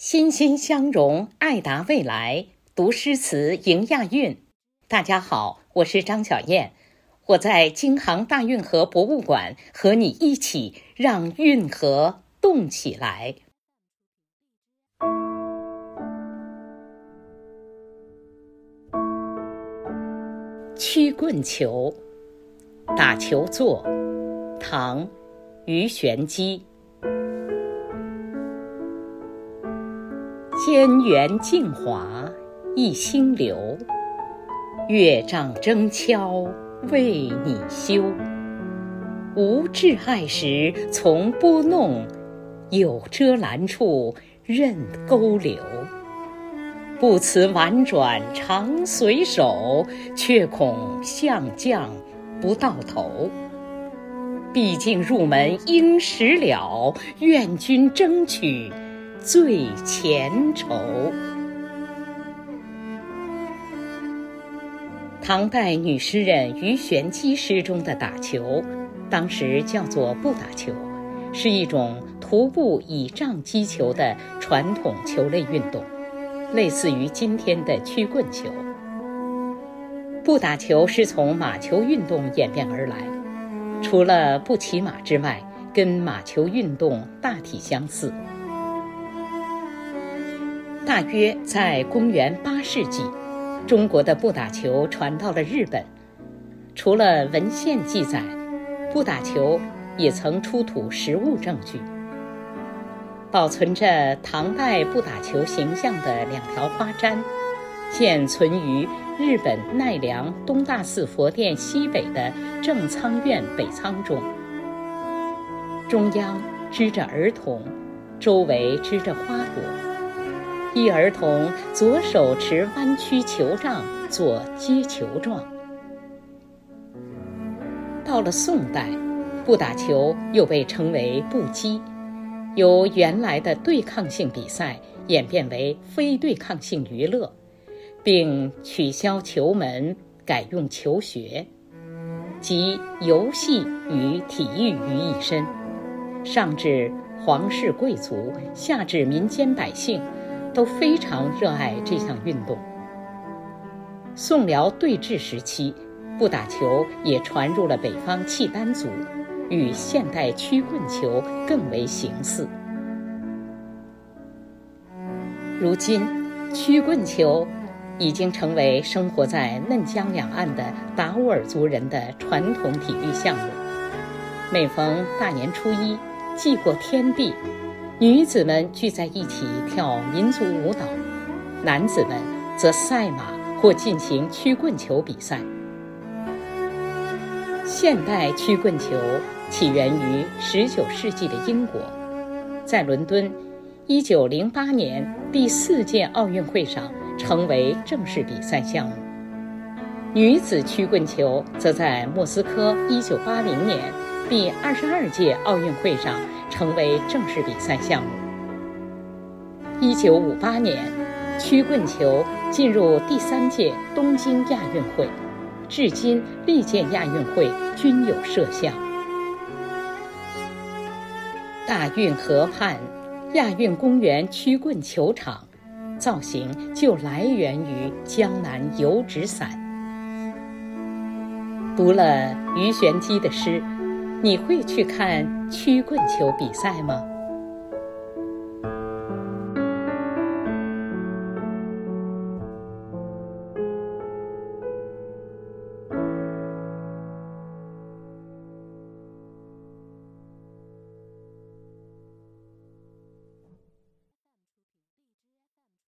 欣欣相融，爱达未来。读诗词迎亚运。大家好，我是张小燕，我在京杭大运河博物馆和你一起让运河动起来。曲棍球，打球坐，唐，鱼玄机。天缘镜华一心流，月掌争敲为你修。无挚爱时从拨弄，有遮拦处任勾留。不辞婉转常随手，却恐相将不到头。毕竟入门应时了，愿君争取。最前愁。唐代女诗人鱼玄机诗中的打球，当时叫做步打球，是一种徒步倚杖击球的传统球类运动，类似于今天的曲棍球。步打球是从马球运动演变而来，除了不骑马之外，跟马球运动大体相似。大约在公元八世纪，中国的步打球传到了日本。除了文献记载，步打球也曾出土实物证据。保存着唐代不打球形象的两条花簪，现存于日本奈良东大寺佛殿西北的正仓院北仓中。中央支着儿童，周围支着花朵。一儿童左手持弯曲球杖做接球状。到了宋代，不打球又被称为步击，由原来的对抗性比赛演变为非对抗性娱乐，并取消球门，改用球学，集游戏与体育于一身。上至皇室贵族，下至民间百姓。都非常热爱这项运动。宋辽对峙时期，不打球也传入了北方契丹族，与现代曲棍球更为形似。如今，曲棍球已经成为生活在嫩江两岸的达斡尔族人的传统体育项目。每逢大年初一，祭过天地。女子们聚在一起跳民族舞蹈，男子们则赛马或进行曲棍球比赛。现代曲棍球起源于19世纪的英国，在伦敦1908年第四届奥运会上成为正式比赛项目。女子曲棍球则在莫斯科1980年第二十二届奥运会上。成为正式比赛项目。一九五八年，曲棍球进入第三届东京亚运会，至今历届亚运会均有设项。大运河畔亚运公园曲棍球场，造型就来源于江南油纸伞。读了鱼玄机的诗。你会去看曲棍球比赛吗？